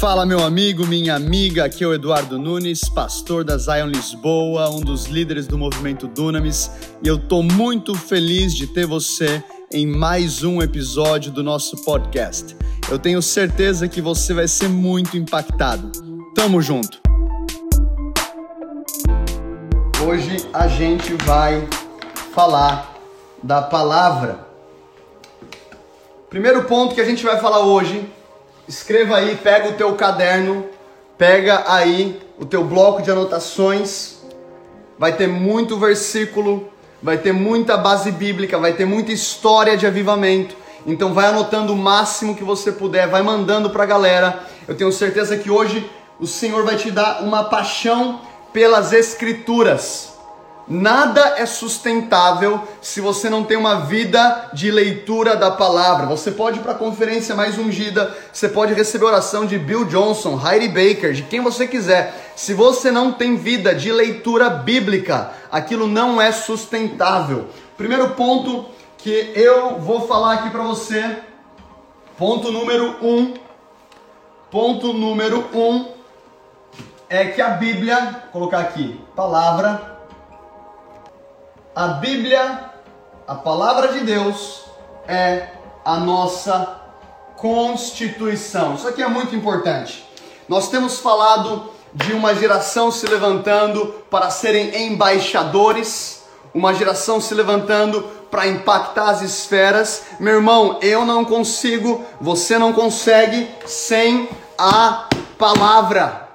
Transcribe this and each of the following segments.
Fala, meu amigo, minha amiga. Aqui é o Eduardo Nunes, pastor da Zion Lisboa, um dos líderes do movimento Dunamis, e eu tô muito feliz de ter você em mais um episódio do nosso podcast. Eu tenho certeza que você vai ser muito impactado. Tamo junto. Hoje a gente vai falar da palavra. Primeiro ponto que a gente vai falar hoje escreva aí, pega o teu caderno, pega aí o teu bloco de anotações. Vai ter muito versículo, vai ter muita base bíblica, vai ter muita história de avivamento. Então vai anotando o máximo que você puder, vai mandando para a galera. Eu tenho certeza que hoje o Senhor vai te dar uma paixão pelas escrituras. Nada é sustentável se você não tem uma vida de leitura da palavra. Você pode ir para a conferência mais ungida, você pode receber oração de Bill Johnson, Heidi Baker, de quem você quiser. Se você não tem vida de leitura bíblica, aquilo não é sustentável. Primeiro ponto que eu vou falar aqui para você, ponto número um, ponto número um é que a Bíblia, vou colocar aqui, palavra a Bíblia, a palavra de Deus, é a nossa constituição. Isso aqui é muito importante. Nós temos falado de uma geração se levantando para serem embaixadores, uma geração se levantando para impactar as esferas. Meu irmão, eu não consigo, você não consegue sem a palavra.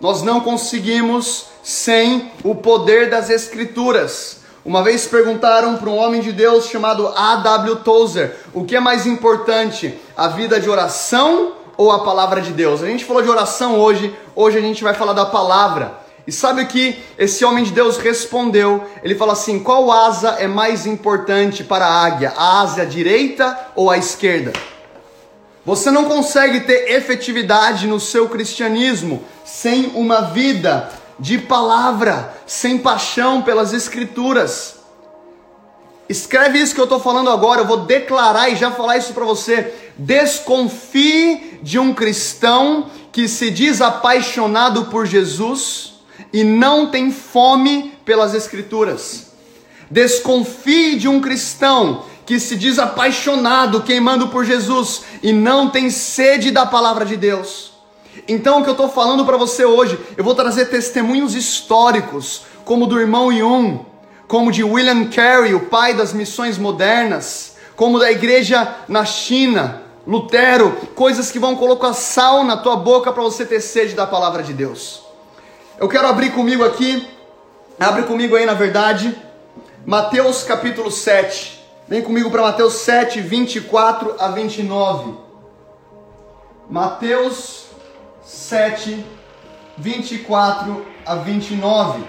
Nós não conseguimos sem o poder das Escrituras. Uma vez perguntaram para um homem de Deus chamado A.W. Tozer: o que é mais importante, a vida de oração ou a palavra de Deus? A gente falou de oração hoje, hoje a gente vai falar da palavra. E sabe o que esse homem de Deus respondeu? Ele fala assim: qual asa é mais importante para a águia, a asa direita ou a esquerda? Você não consegue ter efetividade no seu cristianismo sem uma vida de palavra, sem paixão pelas escrituras. Escreve isso que eu estou falando agora, eu vou declarar e já falar isso para você. Desconfie de um cristão que se diz apaixonado por Jesus e não tem fome pelas escrituras. Desconfie de um cristão que se diz apaixonado, queimando por Jesus e não tem sede da palavra de Deus. Então, o que eu estou falando para você hoje, eu vou trazer testemunhos históricos, como do irmão Yun, como de William Carey, o pai das missões modernas, como da igreja na China, Lutero, coisas que vão colocar sal na tua boca para você ter sede da palavra de Deus. Eu quero abrir comigo aqui, abre comigo aí na verdade, Mateus capítulo 7. Vem comigo para Mateus 7, 24 a 29. Mateus 7, 24 a 29.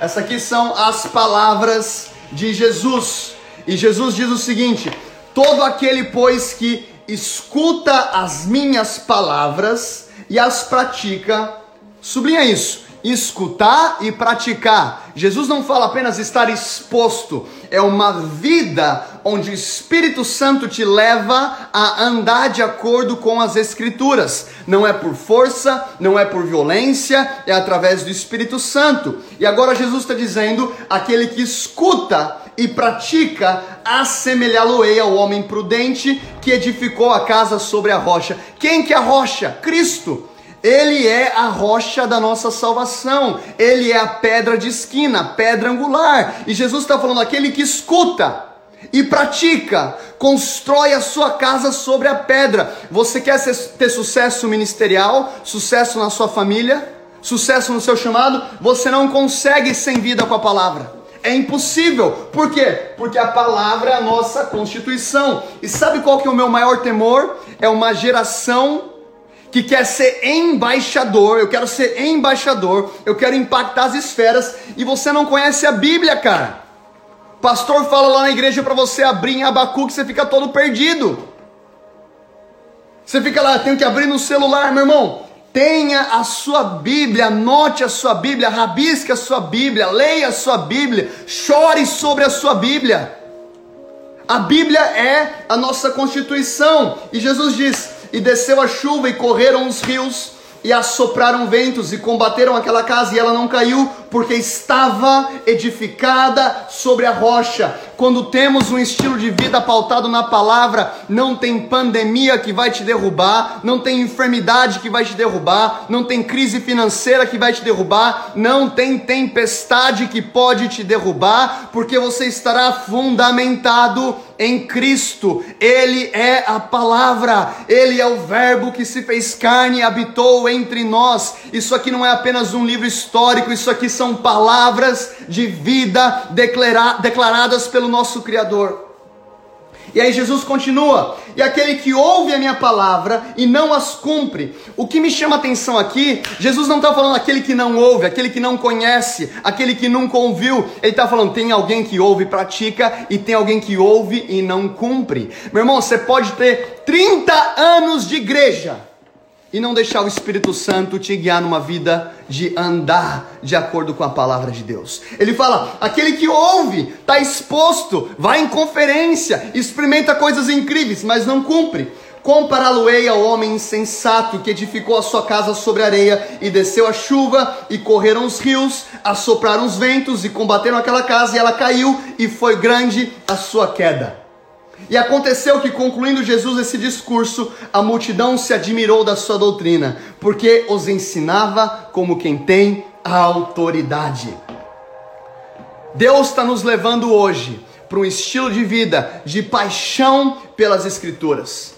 Essas aqui são as palavras de Jesus. E Jesus diz o seguinte: Todo aquele, pois, que escuta as minhas palavras e as pratica, sublinha isso, escutar e praticar. Jesus não fala apenas estar exposto, é uma vida onde o Espírito Santo te leva a andar de acordo com as Escrituras. Não é por força, não é por violência, é através do Espírito Santo. E agora Jesus está dizendo: aquele que escuta e pratica, assemelhá-lo-ei ao homem prudente que edificou a casa sobre a rocha. Quem que é a rocha? Cristo. Ele é a rocha da nossa salvação, ele é a pedra de esquina, pedra angular. E Jesus está falando: aquele que escuta e pratica, constrói a sua casa sobre a pedra. Você quer ter sucesso ministerial, sucesso na sua família, sucesso no seu chamado? Você não consegue sem vida com a palavra. É impossível. Por quê? Porque a palavra é a nossa constituição. E sabe qual que é o meu maior temor? É uma geração que quer ser embaixador, eu quero ser embaixador, eu quero impactar as esferas e você não conhece a Bíblia, cara. Pastor fala lá na igreja para você abrir em Abacuque, você fica todo perdido. Você fica lá, tenho que abrir no celular, meu irmão. Tenha a sua Bíblia, anote a sua Bíblia, rabisque a sua Bíblia, leia a sua Bíblia, chore sobre a sua Bíblia. A Bíblia é a nossa constituição. E Jesus diz: E desceu a chuva e correram os rios e assopraram ventos e combateram aquela casa e ela não caiu porque estava edificada sobre a rocha. Quando temos um estilo de vida pautado na palavra, não tem pandemia que vai te derrubar, não tem enfermidade que vai te derrubar, não tem crise financeira que vai te derrubar, não tem tempestade que pode te derrubar, porque você estará fundamentado em Cristo. Ele é a palavra, ele é o Verbo que se fez carne e habitou entre nós. Isso aqui não é apenas um livro histórico, isso aqui são palavras de vida declaradas pelo nosso Criador. E aí Jesus continua: e aquele que ouve a minha palavra e não as cumpre. O que me chama atenção aqui, Jesus não está falando aquele que não ouve, aquele que não conhece, aquele que nunca ouviu. Ele está falando: tem alguém que ouve e pratica, e tem alguém que ouve e não cumpre. Meu irmão, você pode ter 30 anos de igreja e não deixar o Espírito Santo te guiar numa vida de andar de acordo com a palavra de Deus. Ele fala: aquele que ouve, está exposto, vai em conferência, experimenta coisas incríveis, mas não cumpre. Compará-lo-ei ao homem insensato que edificou a sua casa sobre areia e desceu a chuva e correram os rios, assopraram os ventos e combateram aquela casa e ela caiu e foi grande a sua queda. E aconteceu que, concluindo Jesus esse discurso, a multidão se admirou da sua doutrina, porque os ensinava como quem tem autoridade. Deus está nos levando hoje para um estilo de vida de paixão pelas Escrituras.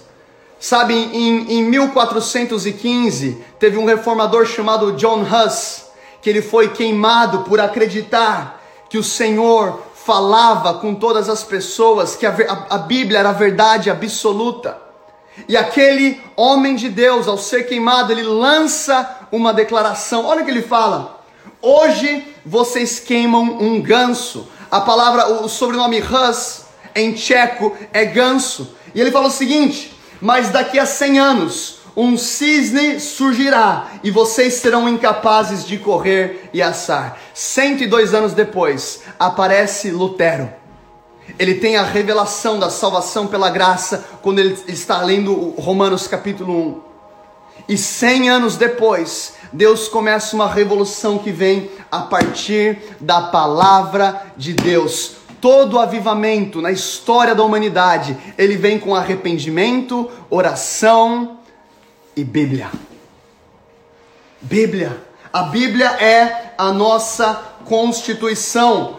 Sabe, em, em 1415, teve um reformador chamado John Huss, que ele foi queimado por acreditar que o Senhor falava com todas as pessoas que a, a, a Bíblia era a verdade absoluta. E aquele homem de Deus, ao ser queimado, ele lança uma declaração. Olha o que ele fala: Hoje vocês queimam um ganso. A palavra, o sobrenome Hus em tcheco é ganso. E ele fala o seguinte: Mas daqui a 100 anos um cisne surgirá e vocês serão incapazes de correr e assar. 102 anos depois, aparece Lutero. Ele tem a revelação da salvação pela graça quando ele está lendo Romanos capítulo 1. E 100 anos depois, Deus começa uma revolução que vem a partir da palavra de Deus. Todo avivamento na história da humanidade, ele vem com arrependimento, oração, e Bíblia. Bíblia. A Bíblia é a nossa constituição.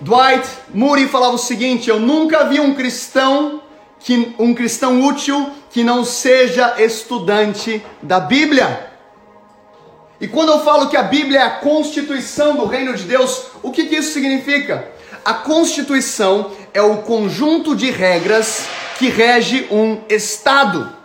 Dwight Moody falava o seguinte: Eu nunca vi um cristão que um cristão útil que não seja estudante da Bíblia. E quando eu falo que a Bíblia é a constituição do reino de Deus, o que, que isso significa? A constituição é o conjunto de regras que rege um Estado.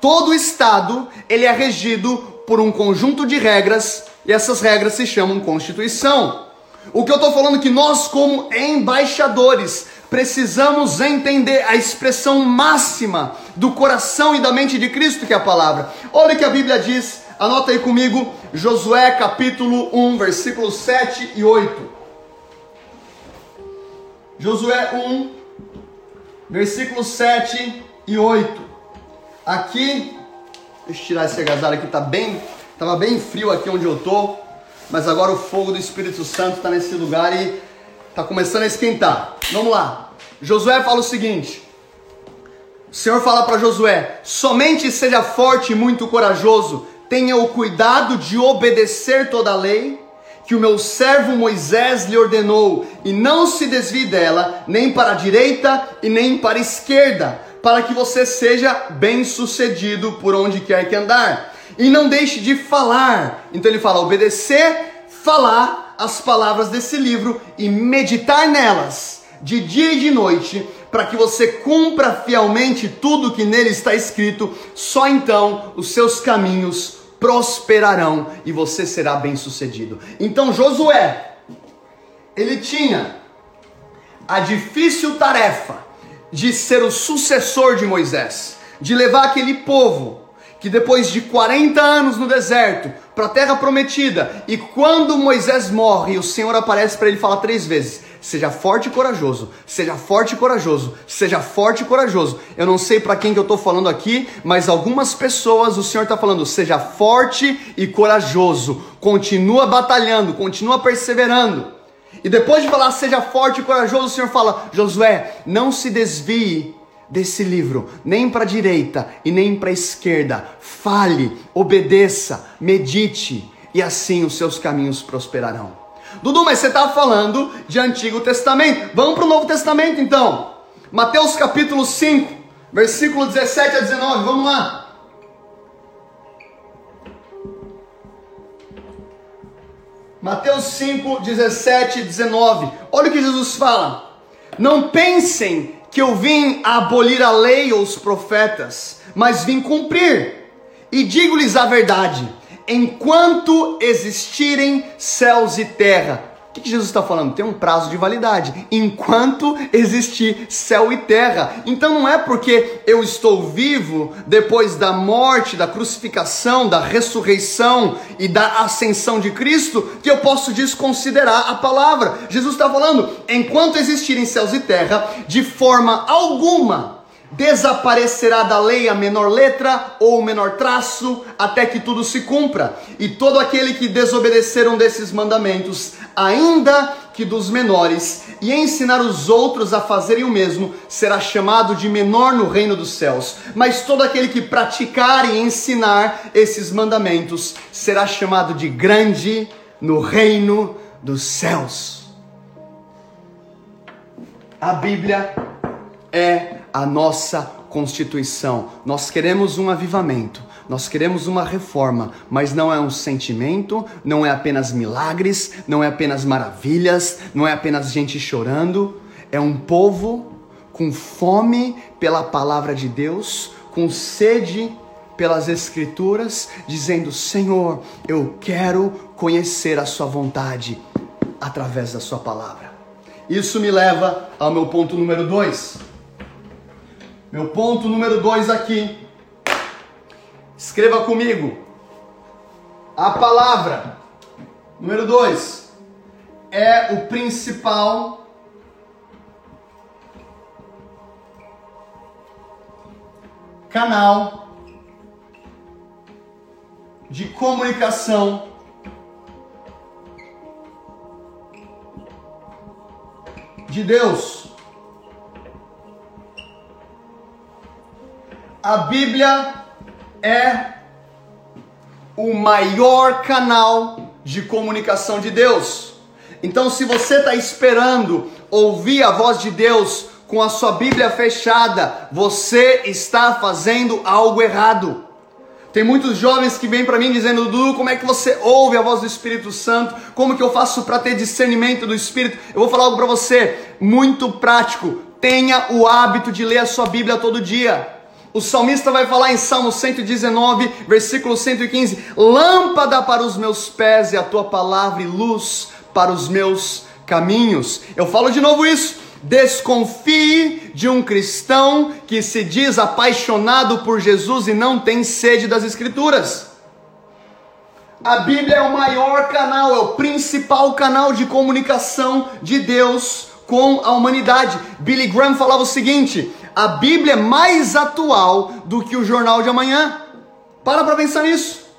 Todo estado, ele é regido por um conjunto de regras e essas regras se chamam Constituição. O que eu estou falando é que nós, como embaixadores, precisamos entender a expressão máxima do coração e da mente de Cristo, que é a palavra. Olha o que a Bíblia diz, anota aí comigo, Josué capítulo 1, versículos 7 e 8. Josué 1, versículos 7 e 8. Aqui, deixa eu tirar esse agasalho aqui, tá bem, tava bem frio aqui onde eu tô, mas agora o fogo do Espírito Santo está nesse lugar e tá começando a esquentar. Vamos lá. Josué fala o seguinte: o Senhor fala para Josué: somente seja forte e muito corajoso, tenha o cuidado de obedecer toda a lei que o meu servo Moisés lhe ordenou, e não se desvie dela, nem para a direita e nem para a esquerda para que você seja bem-sucedido por onde quer que andar. E não deixe de falar. Então ele fala: obedecer, falar as palavras desse livro e meditar nelas de dia e de noite, para que você cumpra fielmente tudo que nele está escrito. Só então os seus caminhos prosperarão e você será bem-sucedido. Então Josué, ele tinha a difícil tarefa de ser o sucessor de Moisés, de levar aquele povo que depois de 40 anos no deserto para a terra prometida, e quando Moisés morre, o Senhor aparece para ele e fala três vezes: Seja forte e corajoso. Seja forte e corajoso. Seja forte e corajoso. Eu não sei para quem que eu estou falando aqui, mas algumas pessoas o Senhor está falando: seja forte e corajoso. Continua batalhando, continua perseverando. E depois de falar seja forte e corajoso, o Senhor fala: Josué, não se desvie desse livro, nem para a direita e nem para a esquerda. Fale, obedeça, medite, e assim os seus caminhos prosperarão. Dudu, mas você está falando de Antigo Testamento. Vamos para o Novo Testamento então. Mateus capítulo 5, versículo 17 a 19. Vamos lá. Mateus 5, 17 e 19. Olha o que Jesus fala. Não pensem que eu vim abolir a lei ou os profetas, mas vim cumprir. E digo-lhes a verdade: enquanto existirem céus e terra, o que, Jesus está falando? Tem um prazo de validade. Enquanto existir céu e terra. Então não é porque eu estou vivo depois da morte, da crucificação, da ressurreição e da ascensão de Cristo que eu posso desconsiderar a palavra. Jesus está falando: enquanto existirem céus e terra, de forma alguma desaparecerá da lei a menor letra ou o menor traço, até que tudo se cumpra. E todo aquele que desobedeceram desses mandamentos, ainda que dos menores, e ensinar os outros a fazerem o mesmo, será chamado de menor no reino dos céus. Mas todo aquele que praticar e ensinar esses mandamentos, será chamado de grande no reino dos céus. A Bíblia é a nossa Constituição. Nós queremos um avivamento, nós queremos uma reforma, mas não é um sentimento, não é apenas milagres, não é apenas maravilhas, não é apenas gente chorando. É um povo com fome pela palavra de Deus, com sede pelas Escrituras, dizendo: Senhor, eu quero conhecer a Sua vontade através da Sua palavra. Isso me leva ao meu ponto número dois meu ponto número dois aqui. Escreva comigo. A palavra número dois é o principal canal de comunicação de Deus. A Bíblia é o maior canal de comunicação de Deus. Então, se você está esperando ouvir a voz de Deus com a sua Bíblia fechada, você está fazendo algo errado. Tem muitos jovens que vêm para mim dizendo, Dudu, como é que você ouve a voz do Espírito Santo? Como que eu faço para ter discernimento do Espírito? Eu vou falar algo para você, muito prático. Tenha o hábito de ler a sua Bíblia todo dia. O salmista vai falar em Salmo 119, versículo 115: Lâmpada para os meus pés e a tua palavra e luz para os meus caminhos. Eu falo de novo isso. Desconfie de um cristão que se diz apaixonado por Jesus e não tem sede das Escrituras. A Bíblia é o maior canal, é o principal canal de comunicação de Deus com a humanidade. Billy Graham falava o seguinte: a Bíblia é mais atual do que o jornal de amanhã. Para para pensar nisso.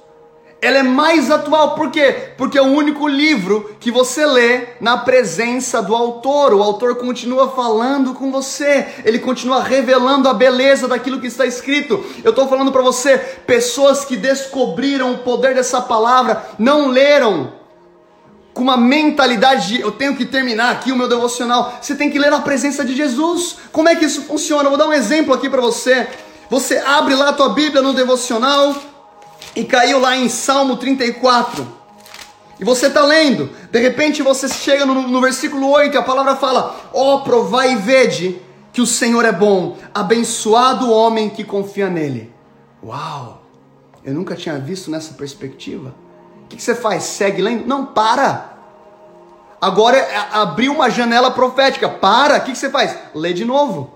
Ela é mais atual, por quê? Porque é o único livro que você lê na presença do autor. O autor continua falando com você, ele continua revelando a beleza daquilo que está escrito. Eu estou falando para você, pessoas que descobriram o poder dessa palavra, não leram com uma mentalidade de eu tenho que terminar aqui o meu devocional. Você tem que ler na presença de Jesus. Como é que isso funciona? Eu vou dar um exemplo aqui para você. Você abre lá a tua Bíblia no devocional e caiu lá em Salmo 34. E você está lendo, de repente você chega no, no versículo 8 e a palavra fala: Ó, oh, provai e vede que o Senhor é bom, abençoado o homem que confia nele. Uau! Eu nunca tinha visto nessa perspectiva. O que você faz? Segue lendo? Não, para. Agora é abrir uma janela profética. Para. O que você faz? Lê de novo.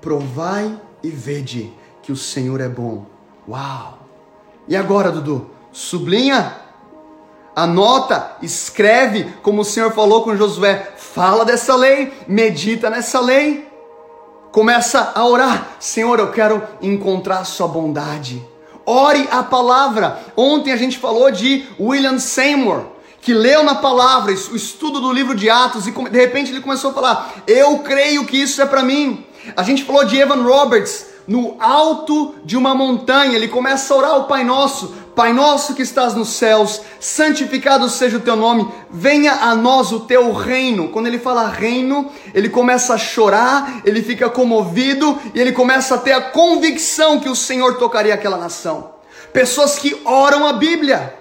Provai e vede que o Senhor é bom. Uau. E agora, Dudu? Sublinha. Anota, escreve, como o Senhor falou com Josué, fala dessa lei, medita nessa lei, começa a orar: Senhor, eu quero encontrar Sua bondade. Ore a palavra. Ontem a gente falou de William Seymour, que leu na palavra o estudo do livro de Atos e de repente ele começou a falar: Eu creio que isso é para mim. A gente falou de Evan Roberts, no alto de uma montanha, ele começa a orar o Pai Nosso: Pai nosso que estás nos céus, santificado seja o teu nome, venha a nós o teu reino. Quando ele fala reino, ele começa a chorar, ele fica comovido e ele começa a ter a convicção que o Senhor tocaria aquela nação. Pessoas que oram a Bíblia,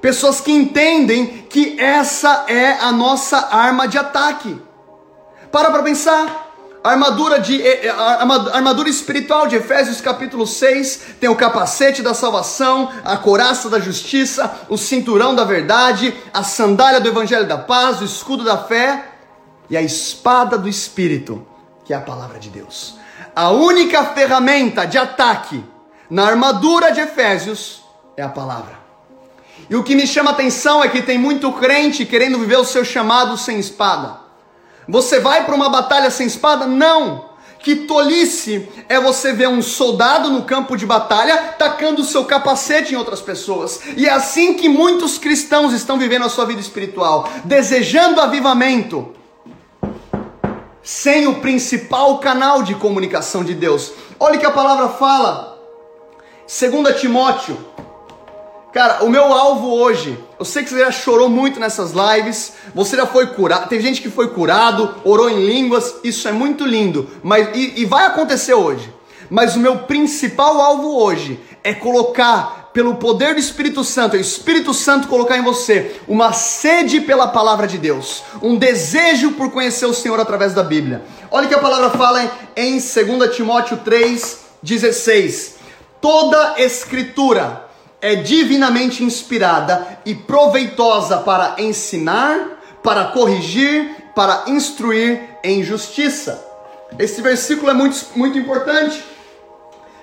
pessoas que entendem que essa é a nossa arma de ataque. Para para pensar. A armadura, de, eh, eh, armadura espiritual de Efésios capítulo 6 tem o capacete da salvação, a coraça da justiça, o cinturão da verdade, a sandália do evangelho da paz, o escudo da fé e a espada do espírito, que é a palavra de Deus. A única ferramenta de ataque na armadura de Efésios é a palavra. E o que me chama a atenção é que tem muito crente querendo viver o seu chamado sem espada. Você vai para uma batalha sem espada? Não! Que tolice é você ver um soldado no campo de batalha tacando o seu capacete em outras pessoas. E é assim que muitos cristãos estão vivendo a sua vida espiritual, desejando avivamento, sem o principal canal de comunicação de Deus. Olha o que a palavra fala. 2 Timóteo Cara, o meu alvo hoje, eu sei que você já chorou muito nessas lives, você já foi curado, tem gente que foi curado, orou em línguas, isso é muito lindo, mas e, e vai acontecer hoje. Mas o meu principal alvo hoje é colocar pelo poder do Espírito Santo, o Espírito Santo colocar em você uma sede pela palavra de Deus, um desejo por conhecer o Senhor através da Bíblia. Olha o que a palavra fala em 2 Timóteo 3:16. Toda escritura é divinamente inspirada e proveitosa para ensinar, para corrigir, para instruir em justiça. Esse versículo é muito, muito importante.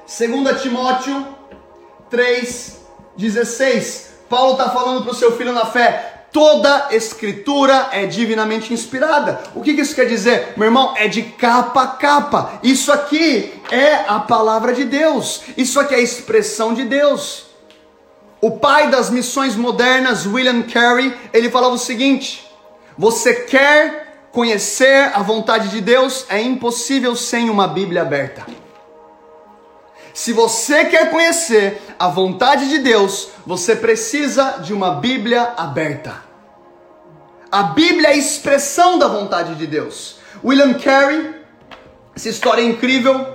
2 Timóteo 3,16. Paulo está falando para o seu filho na fé: toda escritura é divinamente inspirada. O que, que isso quer dizer? Meu irmão, é de capa a capa. Isso aqui é a palavra de Deus. Isso aqui é a expressão de Deus. O pai das missões modernas, William Carey, ele falava o seguinte: você quer conhecer a vontade de Deus? É impossível sem uma Bíblia aberta. Se você quer conhecer a vontade de Deus, você precisa de uma Bíblia aberta. A Bíblia é a expressão da vontade de Deus. William Carey, essa história é incrível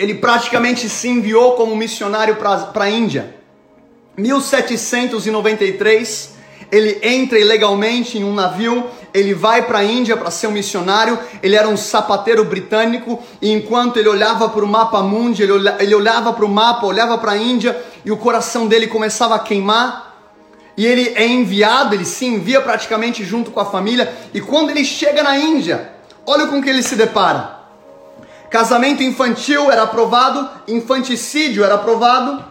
ele praticamente se enviou como missionário para a Índia. 1793, ele entra ilegalmente em um navio, ele vai para a Índia para ser um missionário. Ele era um sapateiro britânico e enquanto ele olhava para o mapa mundi, ele, ele olhava para o mapa, olhava para a Índia e o coração dele começava a queimar. E ele é enviado, ele se envia praticamente junto com a família. E quando ele chega na Índia, olha com que ele se depara. Casamento infantil era aprovado, infanticídio era aprovado,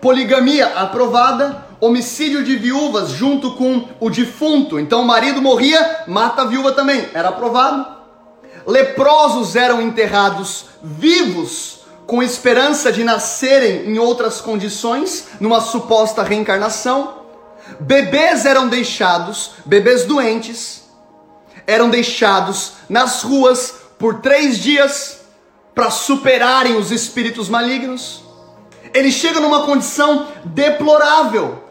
poligamia aprovada, homicídio de viúvas junto com o defunto. Então o marido morria, mata a viúva também, era aprovado. Leprosos eram enterrados vivos com esperança de nascerem em outras condições, numa suposta reencarnação. Bebês eram deixados, bebês doentes, eram deixados nas ruas por três dias para superarem os espíritos malignos. Ele chega numa condição deplorável.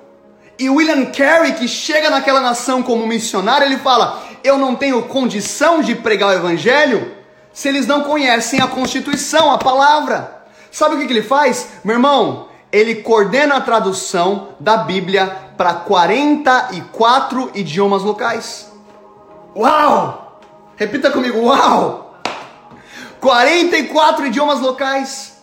E William Carey, que chega naquela nação como missionário, ele fala: Eu não tenho condição de pregar o evangelho se eles não conhecem a Constituição, a palavra. Sabe o que, que ele faz? Meu irmão, ele coordena a tradução da Bíblia para 44 idiomas locais. Uau! Repita comigo: Uau! 44 idiomas locais.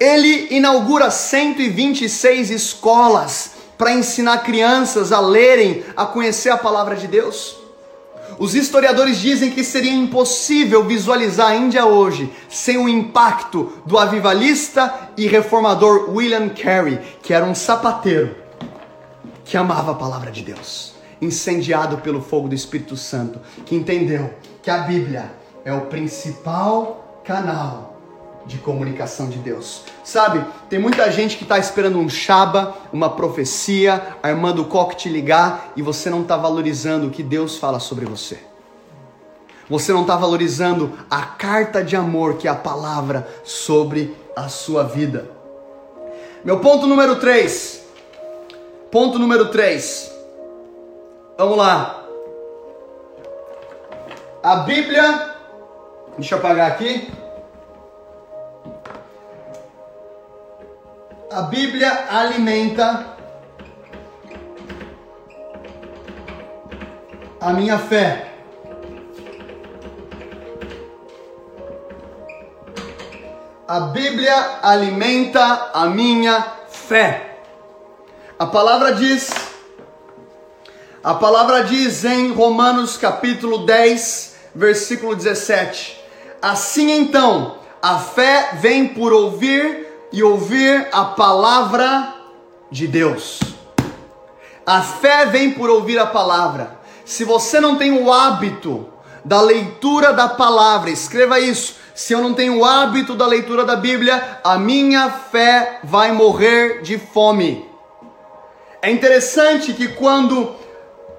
Ele inaugura 126 escolas para ensinar crianças a lerem, a conhecer a palavra de Deus. Os historiadores dizem que seria impossível visualizar a Índia hoje sem o impacto do avivalista e reformador William Carey, que era um sapateiro que amava a palavra de Deus. incendiado pelo fogo do Espírito Santo, que entendeu que a Bíblia é o principal canal de comunicação de Deus. Sabe, tem muita gente que está esperando um chaba, uma profecia, armando o coque te ligar e você não está valorizando o que Deus fala sobre você. Você não está valorizando a carta de amor que é a palavra sobre a sua vida. Meu ponto número 3. Ponto número 3. Vamos lá. A Bíblia. Deixa eu apagar aqui. A Bíblia alimenta a minha fé. A Bíblia alimenta a minha fé. A palavra diz, a palavra diz em Romanos capítulo 10, versículo 17: Assim então, a fé vem por ouvir e ouvir a palavra de Deus. A fé vem por ouvir a palavra. Se você não tem o hábito da leitura da palavra, escreva isso. Se eu não tenho o hábito da leitura da Bíblia, a minha fé vai morrer de fome. É interessante que quando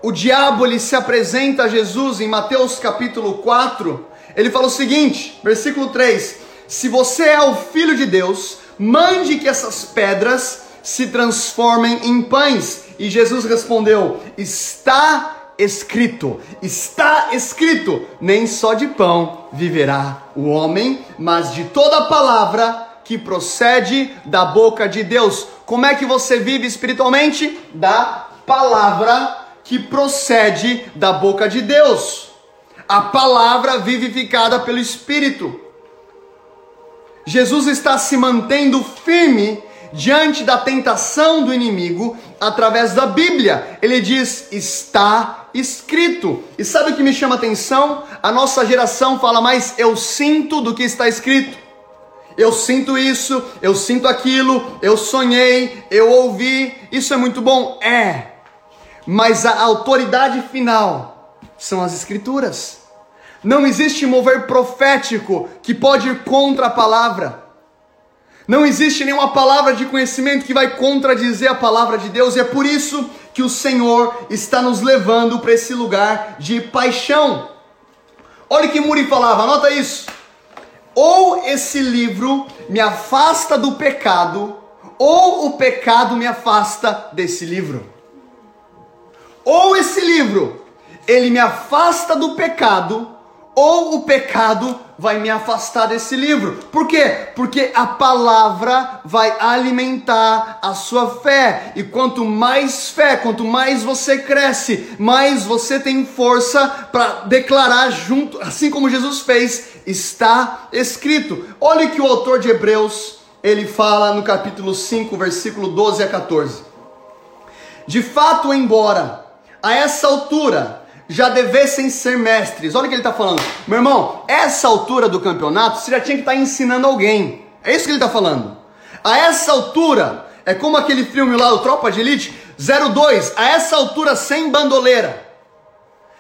o diabo ele se apresenta a Jesus em Mateus capítulo 4, ele fala o seguinte, versículo 3: Se você é o filho de Deus, mande que essas pedras se transformem em pães. E Jesus respondeu: Está escrito, está escrito, nem só de pão viverá o homem, mas de toda palavra que procede da boca de Deus. Como é que você vive espiritualmente? Da palavra que procede da boca de Deus. A palavra vivificada pelo Espírito. Jesus está se mantendo firme diante da tentação do inimigo através da Bíblia. Ele diz: está escrito. E sabe o que me chama a atenção? A nossa geração fala mais eu sinto do que está escrito. Eu sinto isso, eu sinto aquilo, eu sonhei, eu ouvi. Isso é muito bom? É. Mas a autoridade final são as escrituras. Não existe mover profético que pode ir contra a palavra. Não existe nenhuma palavra de conhecimento que vai contradizer a palavra de Deus, e é por isso que o Senhor está nos levando para esse lugar de paixão. Olha o que Muri falava, anota isso. Ou esse livro me afasta do pecado, ou o pecado me afasta desse livro. Ou esse livro, ele me afasta do pecado, ou o pecado vai me afastar desse livro. Por quê? Porque a palavra vai alimentar a sua fé. E quanto mais fé, quanto mais você cresce, mais você tem força para declarar junto, assim como Jesus fez, está escrito. Olha que o autor de Hebreus, ele fala no capítulo 5, versículo 12 a 14. De fato, embora a essa altura já devessem ser mestres. Olha o que ele está falando. Meu irmão, essa altura do campeonato, você já tinha que estar tá ensinando alguém. É isso que ele está falando. A essa altura, é como aquele filme lá, o Tropa de Elite 02. A essa altura, sem bandoleira.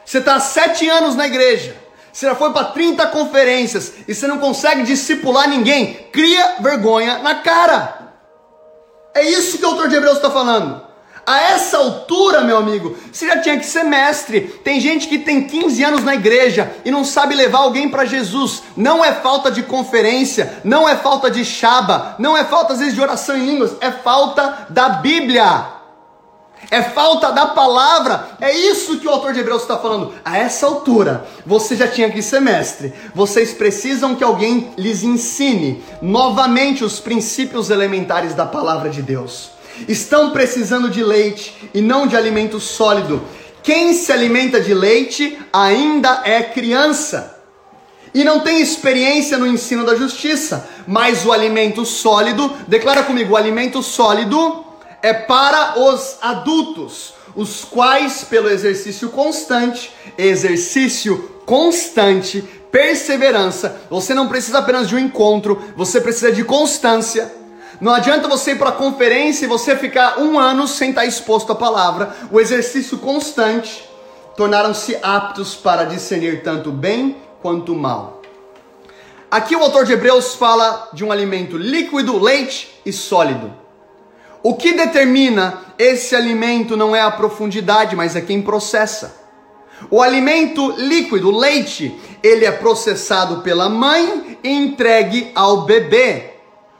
Você está há sete anos na igreja. Você já foi para 30 conferências e você não consegue discipular ninguém. Cria vergonha na cara. É isso que o autor de Hebreus está falando. A essa altura, meu amigo, você já tinha que ser mestre. Tem gente que tem 15 anos na igreja e não sabe levar alguém para Jesus. Não é falta de conferência, não é falta de chaba, não é falta às vezes de oração em línguas, é falta da Bíblia. É falta da palavra. É isso que o autor de Hebreus está falando. A essa altura, você já tinha que ser mestre. Vocês precisam que alguém lhes ensine novamente os princípios elementares da palavra de Deus estão precisando de leite e não de alimento sólido. Quem se alimenta de leite ainda é criança. E não tem experiência no ensino da justiça, mas o alimento sólido, declara comigo, o alimento sólido é para os adultos, os quais pelo exercício constante, exercício constante, perseverança, você não precisa apenas de um encontro, você precisa de constância Não adianta você ir para a conferência e você ficar um ano sem estar exposto à palavra. O exercício constante tornaram-se aptos para discernir tanto bem quanto mal. Aqui o autor de Hebreus fala de um alimento líquido, leite e sólido. O que determina esse alimento não é a profundidade, mas é quem processa. O alimento líquido, leite, ele é processado pela mãe e entregue ao bebê.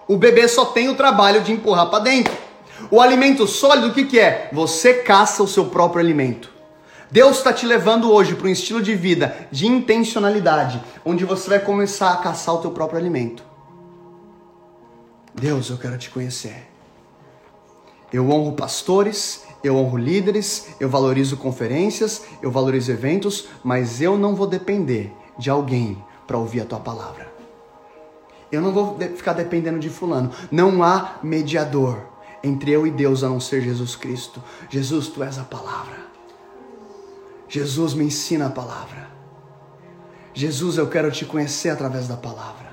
O bebê só tem o trabalho de empurrar para dentro. O alimento sólido, o que, que é? Você caça o seu próprio alimento. Deus está te levando hoje para um estilo de vida de intencionalidade, onde você vai começar a caçar o teu próprio alimento. Deus, eu quero te conhecer. Eu honro pastores, eu honro líderes, eu valorizo conferências, eu valorizo eventos, mas eu não vou depender de alguém para ouvir a tua palavra. Eu não vou ficar dependendo de fulano. Não há mediador entre eu e Deus a não ser Jesus Cristo. Jesus, tu és a palavra. Jesus me ensina a palavra. Jesus, eu quero te conhecer através da palavra.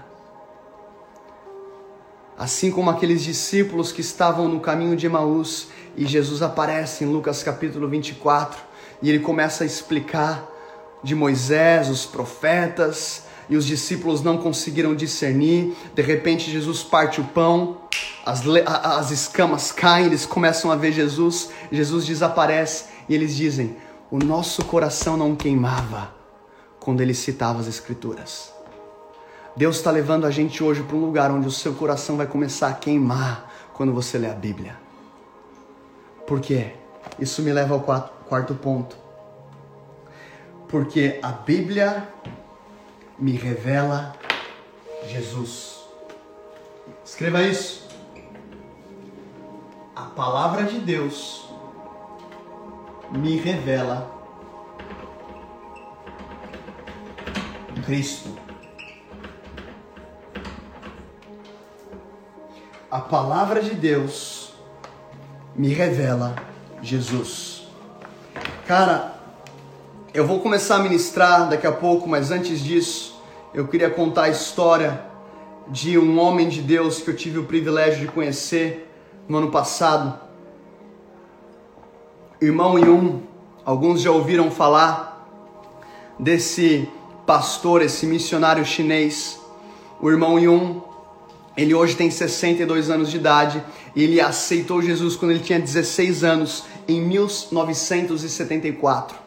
Assim como aqueles discípulos que estavam no caminho de Emaús e Jesus aparece em Lucas capítulo 24 e ele começa a explicar de Moisés, os profetas, e os discípulos não conseguiram discernir. De repente, Jesus parte o pão, as, as escamas caem, eles começam a ver Jesus, Jesus desaparece e eles dizem: o nosso coração não queimava quando ele citava as Escrituras. Deus está levando a gente hoje para um lugar onde o seu coração vai começar a queimar quando você lê a Bíblia. Por quê? Isso me leva ao quarto ponto. Porque a Bíblia me revela Jesus. Escreva isso. A palavra de Deus me revela Cristo. A palavra de Deus me revela Jesus. Cara, eu vou começar a ministrar daqui a pouco, mas antes disso, eu queria contar a história de um homem de Deus que eu tive o privilégio de conhecer no ano passado. Irmão Yun, alguns já ouviram falar desse pastor, esse missionário chinês. O irmão Yun, ele hoje tem 62 anos de idade e ele aceitou Jesus quando ele tinha 16 anos, em 1974.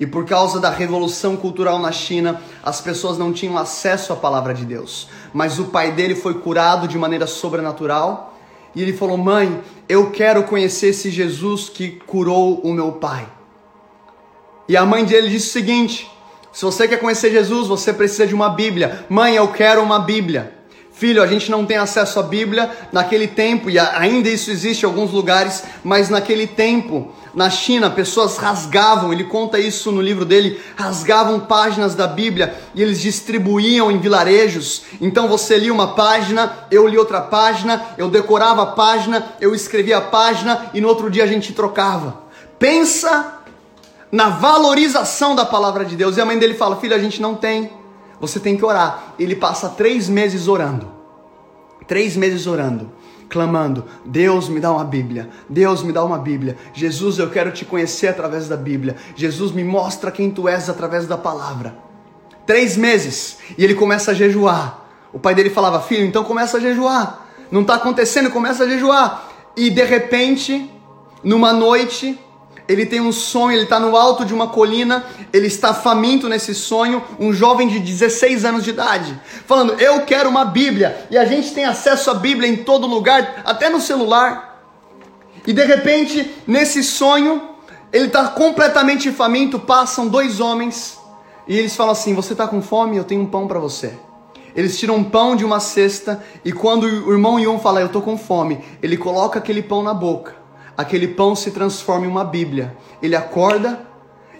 E por causa da revolução cultural na China, as pessoas não tinham acesso à palavra de Deus. Mas o pai dele foi curado de maneira sobrenatural e ele falou: Mãe, eu quero conhecer esse Jesus que curou o meu pai. E a mãe dele disse o seguinte: Se você quer conhecer Jesus, você precisa de uma Bíblia. Mãe, eu quero uma Bíblia. Filho, a gente não tem acesso à Bíblia naquele tempo, e ainda isso existe em alguns lugares, mas naquele tempo na China, pessoas rasgavam, ele conta isso no livro dele, rasgavam páginas da Bíblia e eles distribuíam em vilarejos. Então você lia uma página, eu li outra página, eu decorava a página, eu escrevia a página e no outro dia a gente trocava. Pensa na valorização da palavra de Deus. E a mãe dele fala: Filho, a gente não tem, você tem que orar. Ele passa três meses orando. Três meses orando clamando: Deus me dá uma Bíblia, Deus me dá uma Bíblia. Jesus, eu quero te conhecer através da Bíblia. Jesus, me mostra quem tu és através da palavra. Três meses e ele começa a jejuar. O pai dele falava: Filho, então começa a jejuar. Não está acontecendo, começa a jejuar. E de repente, numa noite, ele tem um sonho, ele está no alto de uma colina, ele está faminto nesse sonho, um jovem de 16 anos de idade, falando: Eu quero uma Bíblia, e a gente tem acesso à Bíblia em todo lugar, até no celular. E de repente, nesse sonho, ele está completamente faminto. Passam dois homens e eles falam assim: Você está com fome? Eu tenho um pão para você. Eles tiram um pão de uma cesta e quando o irmão Yun fala: Eu estou com fome, ele coloca aquele pão na boca aquele pão se transforma em uma Bíblia. Ele acorda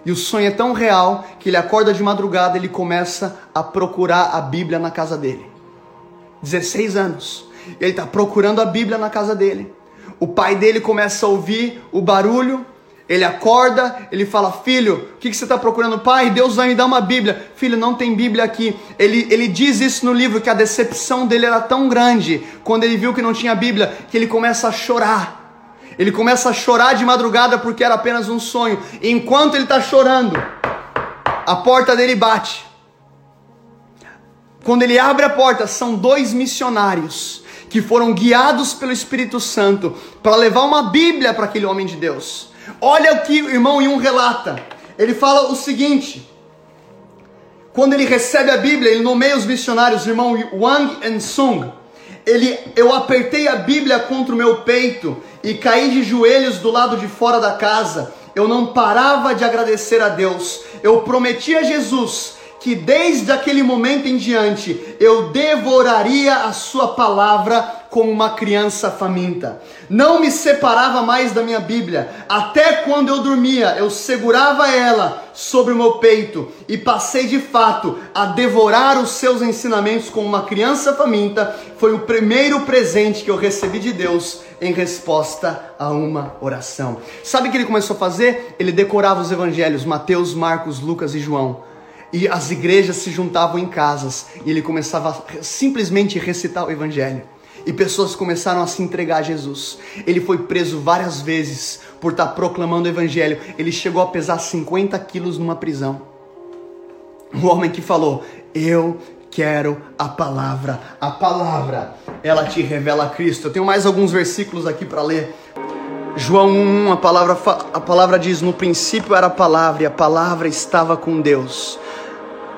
e o sonho é tão real que ele acorda de madrugada e ele começa a procurar a Bíblia na casa dele. 16 anos. Ele está procurando a Bíblia na casa dele. O pai dele começa a ouvir o barulho, Ele acorda, ele fala: Filho, o que, que você está procurando? Pai, Deus vai me dar uma Bíblia. Filho, não tem Bíblia aqui. Ele, ele diz isso no livro que a decepção dele era tão grande quando ele viu que não tinha Bíblia que ele começa a chorar. Ele começa a chorar de madrugada porque era apenas um sonho. E enquanto ele está chorando, a porta dele bate. Quando ele abre a porta, são dois missionários que foram guiados pelo Espírito Santo para levar uma Bíblia para aquele homem de Deus. Olha o que o irmão Yun relata. Ele fala o seguinte: quando ele recebe a Bíblia, ele nomeia os missionários, irmão Wang and Sung. Ele, eu apertei a Bíblia contra o meu peito e caí de joelhos do lado de fora da casa. Eu não parava de agradecer a Deus. Eu prometi a Jesus que desde aquele momento em diante eu devoraria a sua palavra como uma criança faminta. Não me separava mais da minha Bíblia. Até quando eu dormia, eu segurava ela sobre o meu peito e passei de fato a devorar os seus ensinamentos como uma criança faminta. Foi o primeiro presente que eu recebi de Deus em resposta a uma oração. Sabe o que ele começou a fazer? Ele decorava os evangelhos, Mateus, Marcos, Lucas e João e as igrejas se juntavam em casas e ele começava a simplesmente recitar o evangelho. E pessoas começaram a se entregar a Jesus. Ele foi preso várias vezes por estar proclamando o evangelho. Ele chegou a pesar 50 quilos numa prisão. O homem que falou: Eu quero a palavra. A palavra, ela te revela Cristo. Eu tenho mais alguns versículos aqui para ler. João 1, a palavra, a palavra diz: No princípio era a palavra, e a palavra estava com Deus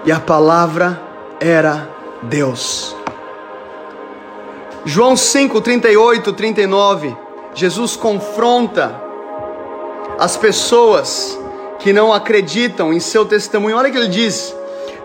e a palavra era Deus. João 5, 38, 39, Jesus confronta as pessoas que não acreditam em seu testemunho. Olha o que ele diz: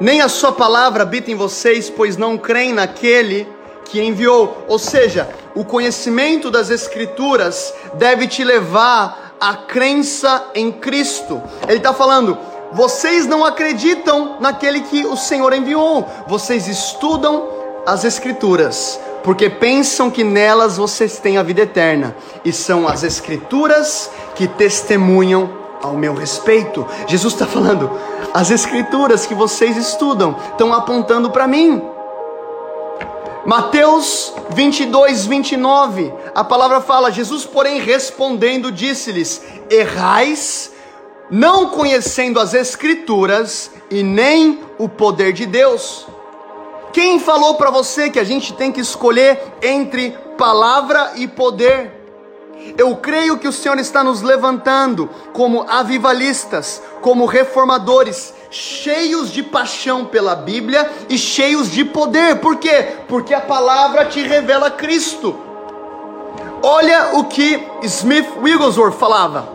Nem a sua palavra habita em vocês, pois não creem naquele que enviou. Ou seja, o conhecimento das Escrituras deve te levar à crença em Cristo. Ele está falando, vocês não acreditam naquele que o Senhor enviou. Vocês estudam as Escrituras, porque pensam que nelas vocês têm a vida eterna. E são as Escrituras que testemunham ao meu respeito. Jesus está falando, as Escrituras que vocês estudam estão apontando para mim. Mateus 22, 29, a palavra fala: Jesus, porém, respondendo, disse-lhes: Errais não conhecendo as Escrituras e nem o poder de Deus. Quem falou para você que a gente tem que escolher entre palavra e poder? Eu creio que o Senhor está nos levantando como avivalistas, como reformadores, cheios de paixão pela Bíblia e cheios de poder. Por quê? Porque a palavra te revela Cristo. Olha o que Smith Wigglesworth falava.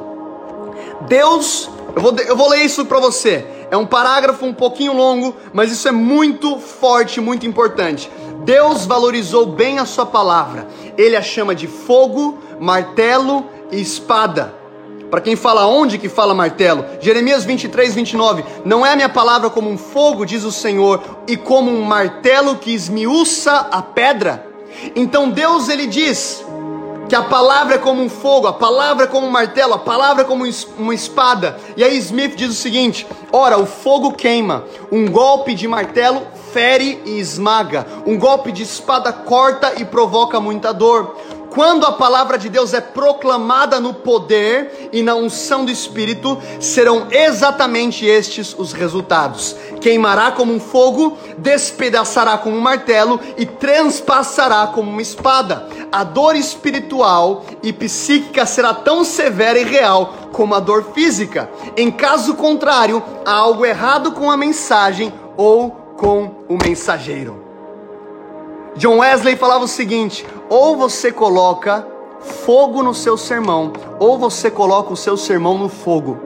Deus, eu vou, eu vou ler isso para você. É um parágrafo um pouquinho longo, mas isso é muito forte, muito importante. Deus valorizou bem a sua palavra. Ele a chama de fogo, martelo e espada. Para quem fala onde que fala martelo? Jeremias 23, 29. Não é a minha palavra como um fogo, diz o Senhor, e como um martelo que esmiuça a pedra? Então Deus ele diz: que a palavra é como um fogo, a palavra é como um martelo, a palavra é como uma espada. E aí Smith diz o seguinte: ora, o fogo queima, um golpe de martelo fere e esmaga, um golpe de espada corta e provoca muita dor. Quando a palavra de Deus é proclamada no poder e na unção do Espírito, serão exatamente estes os resultados: queimará como um fogo, despedaçará como um martelo e transpassará como uma espada. A dor espiritual e psíquica será tão severa e real como a dor física. Em caso contrário, há algo errado com a mensagem ou com o mensageiro. John Wesley falava o seguinte: ou você coloca fogo no seu sermão, ou você coloca o seu sermão no fogo.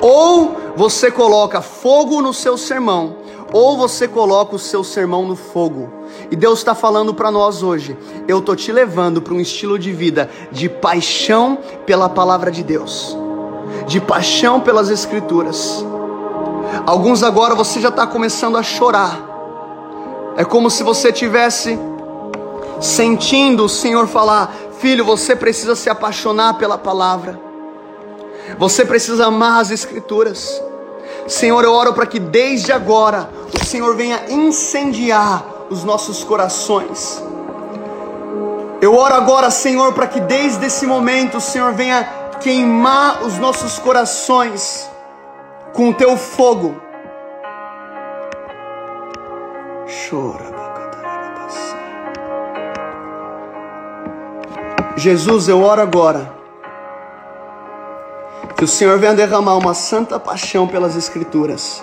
Ou você coloca fogo no seu sermão, ou você coloca o seu sermão no fogo. E Deus está falando para nós hoje. Eu tô te levando para um estilo de vida de paixão pela palavra de Deus, de paixão pelas Escrituras. Alguns agora você já está começando a chorar. É como se você tivesse sentindo o Senhor falar: filho, você precisa se apaixonar pela palavra. Você precisa amar as Escrituras. Senhor, eu oro para que desde agora o Senhor venha incendiar os nossos corações. Eu oro agora, Senhor, para que desde esse momento o Senhor venha queimar os nossos corações com o teu fogo. Chora, Jesus, eu oro agora que o Senhor venha derramar uma santa paixão pelas Escrituras.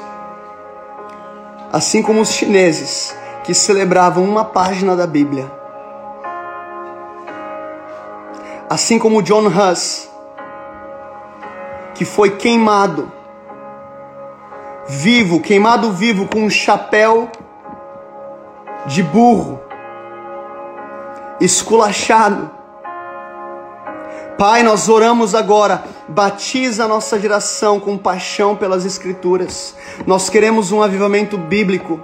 Assim como os chineses que celebravam uma página da Bíblia. Assim como John Huss, que foi queimado, vivo, queimado vivo com um chapéu de burro, esculachado Pai, nós oramos agora, batiza a nossa geração com paixão pelas Escrituras. Nós queremos um avivamento bíblico.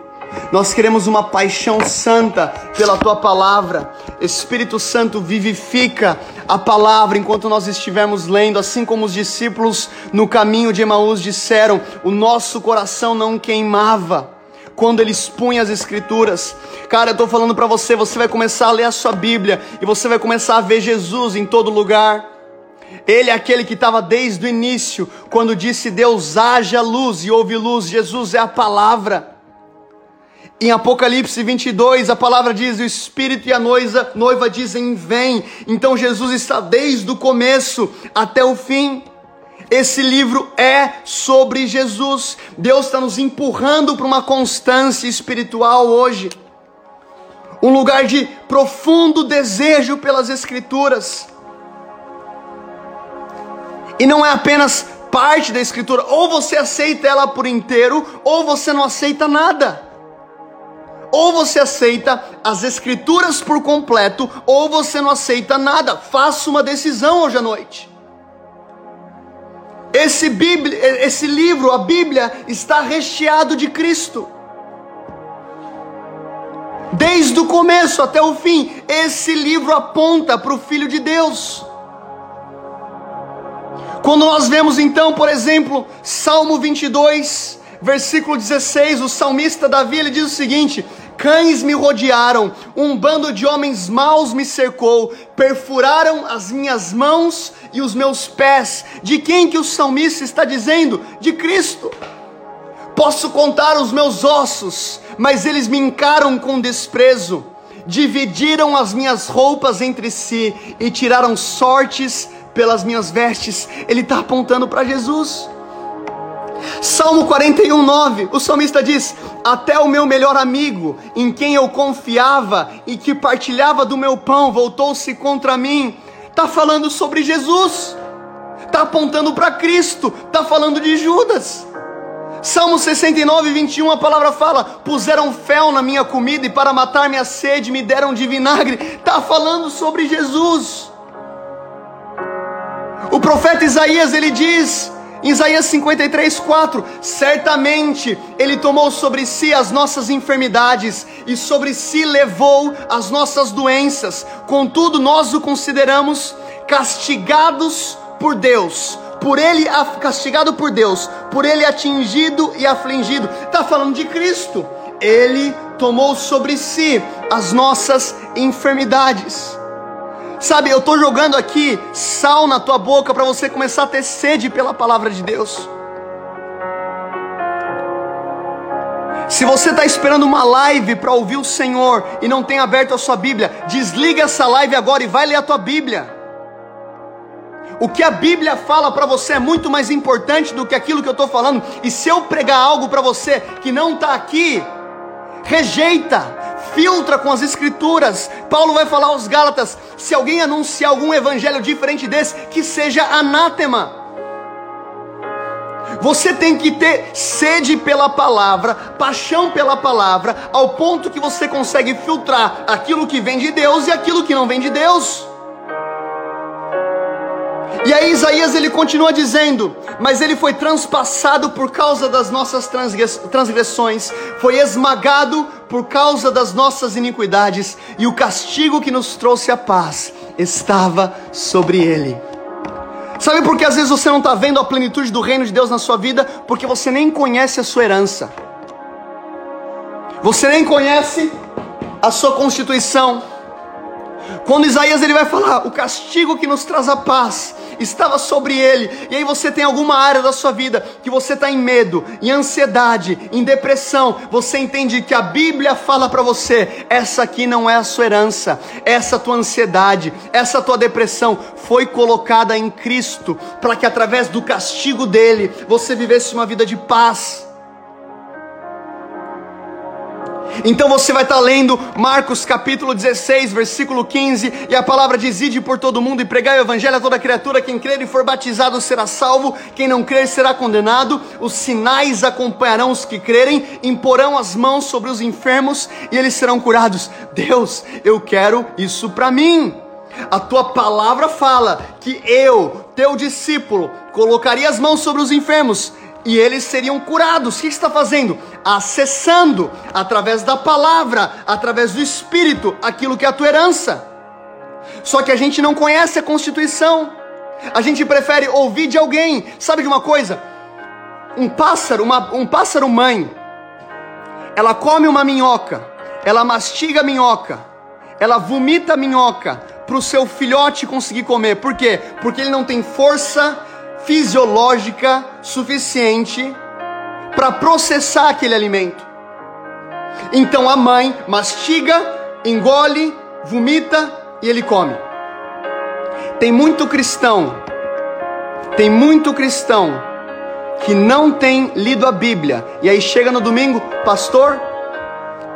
Nós queremos uma paixão santa pela tua palavra. Espírito Santo vivifica a palavra enquanto nós estivermos lendo, assim como os discípulos no caminho de Emaús disseram: o nosso coração não queimava quando ele expunha as escrituras. Cara, eu estou falando para você, você vai começar a ler a sua Bíblia e você vai começar a ver Jesus em todo lugar. Ele é aquele que estava desde o início, quando disse Deus haja luz e houve luz. Jesus é a palavra. Em Apocalipse 22, a palavra diz: o Espírito e a noiva, noiva dizem vem. Então Jesus está desde o começo até o fim. Esse livro é sobre Jesus. Deus está nos empurrando para uma constância espiritual hoje. Um lugar de profundo desejo pelas Escrituras. E não é apenas parte da Escritura, ou você aceita ela por inteiro, ou você não aceita nada. Ou você aceita as Escrituras por completo, ou você não aceita nada. Faça uma decisão hoje à noite. Esse, Bíblia, esse livro, a Bíblia, está recheado de Cristo. Desde o começo até o fim, esse livro aponta para o Filho de Deus. Quando nós vemos então, por exemplo, Salmo 22, versículo 16, o salmista Davi ele diz o seguinte: Cães me rodearam, um bando de homens maus me cercou, perfuraram as minhas mãos e os meus pés. De quem que o salmista está dizendo? De Cristo. Posso contar os meus ossos, mas eles me encaram com desprezo. Dividiram as minhas roupas entre si e tiraram sortes pelas minhas vestes. Ele está apontando para Jesus. Salmo 41, 9, o salmista diz: Até o meu melhor amigo, em quem eu confiava e que partilhava do meu pão, voltou-se contra mim. Está falando sobre Jesus, está apontando para Cristo, está falando de Judas. Salmo 69, 21, a palavra fala: Puseram fel na minha comida e para matar minha sede me deram de vinagre. Está falando sobre Jesus. O profeta Isaías ele diz: Isaías 53, 4: Certamente Ele tomou sobre si as nossas enfermidades e sobre si levou as nossas doenças, contudo, nós o consideramos castigados por Deus, por Ele castigado por Deus, por Ele atingido e afligido. Está falando de Cristo, Ele tomou sobre si as nossas enfermidades. Sabe, eu estou jogando aqui sal na tua boca para você começar a ter sede pela palavra de Deus. Se você está esperando uma live para ouvir o Senhor e não tem aberto a sua Bíblia, desliga essa live agora e vai ler a tua Bíblia. O que a Bíblia fala para você é muito mais importante do que aquilo que eu estou falando. E se eu pregar algo para você que não está aqui, rejeita, filtra com as escrituras. Paulo vai falar aos Gálatas: se alguém anunciar algum evangelho diferente desse, que seja anátema. Você tem que ter sede pela palavra, paixão pela palavra, ao ponto que você consegue filtrar aquilo que vem de Deus e aquilo que não vem de Deus. E aí Isaías ele continua dizendo: Mas ele foi transpassado por causa das nossas transgressões, foi esmagado por causa das nossas iniquidades, e o castigo que nos trouxe a paz estava sobre ele. Sabe por que às vezes você não está vendo a plenitude do reino de Deus na sua vida? Porque você nem conhece a sua herança. Você nem conhece a sua constituição. Quando Isaías ele vai falar, o castigo que nos traz a paz estava sobre ele. E aí você tem alguma área da sua vida que você está em medo, em ansiedade, em depressão. Você entende que a Bíblia fala para você: essa aqui não é a sua herança, essa tua ansiedade, essa tua depressão foi colocada em Cristo para que através do castigo dele você vivesse uma vida de paz. Então você vai estar lendo Marcos capítulo 16, versículo 15, e a palavra diz: Ide por todo mundo e pregai o evangelho a toda criatura. Quem crer e for batizado será salvo, quem não crer será condenado. Os sinais acompanharão os que crerem, imporão as mãos sobre os enfermos e eles serão curados. Deus, eu quero isso para mim. A tua palavra fala que eu, teu discípulo, colocaria as mãos sobre os enfermos e eles seriam curados. O que está fazendo? Acessando através da palavra, através do Espírito, aquilo que é a tua herança. Só que a gente não conhece a Constituição. A gente prefere ouvir de alguém. Sabe de uma coisa? Um pássaro, uma, um pássaro mãe, ela come uma minhoca, ela mastiga a minhoca, ela vomita a minhoca para o seu filhote conseguir comer. Por quê? Porque ele não tem força fisiológica suficiente para processar aquele alimento. Então a mãe mastiga, engole, vomita e ele come. Tem muito cristão, tem muito cristão que não tem lido a Bíblia e aí chega no domingo, pastor,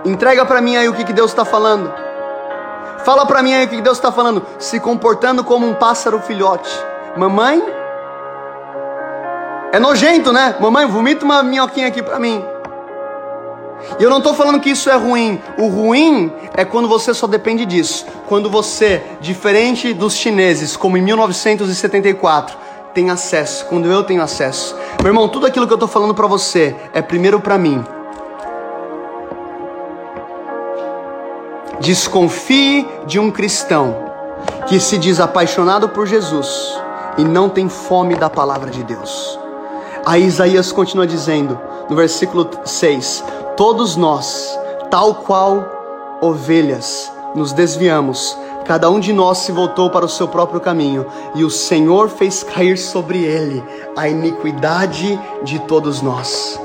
entrega para mim aí o que, que Deus está falando. Fala para mim aí o que, Deus está falando. Se comportando como um pássaro filhote. Mamãe, é nojento, né? Mamãe, vomita uma minhoquinha aqui para mim. E eu não estou falando que isso é ruim. O ruim é quando você só depende disso. Quando você, diferente dos chineses, como em 1974, tem acesso. Quando eu tenho acesso. Meu irmão, tudo aquilo que eu estou falando para você é primeiro para mim. Desconfie de um cristão que se diz apaixonado por Jesus e não tem fome da palavra de Deus. Aí Isaías continua dizendo, no versículo 6: Todos nós, tal qual ovelhas, nos desviamos, cada um de nós se voltou para o seu próprio caminho, e o Senhor fez cair sobre ele a iniquidade de todos nós.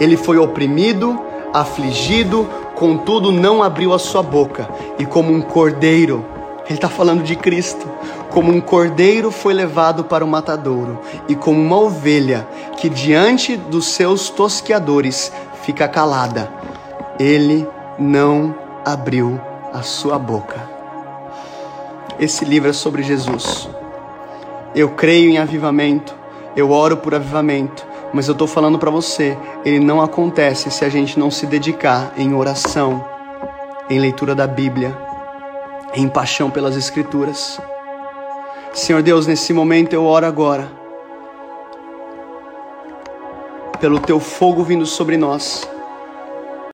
Ele foi oprimido, afligido, contudo não abriu a sua boca, e como um cordeiro, ele está falando de Cristo, como um cordeiro foi levado para o matadouro, e como uma ovelha que diante dos seus tosqueadores fica calada, ele não abriu a sua boca. Esse livro é sobre Jesus. Eu creio em avivamento, eu oro por avivamento, mas eu estou falando para você, ele não acontece se a gente não se dedicar em oração, em leitura da Bíblia, em paixão pelas Escrituras. Senhor Deus, nesse momento eu oro agora, pelo teu fogo vindo sobre nós,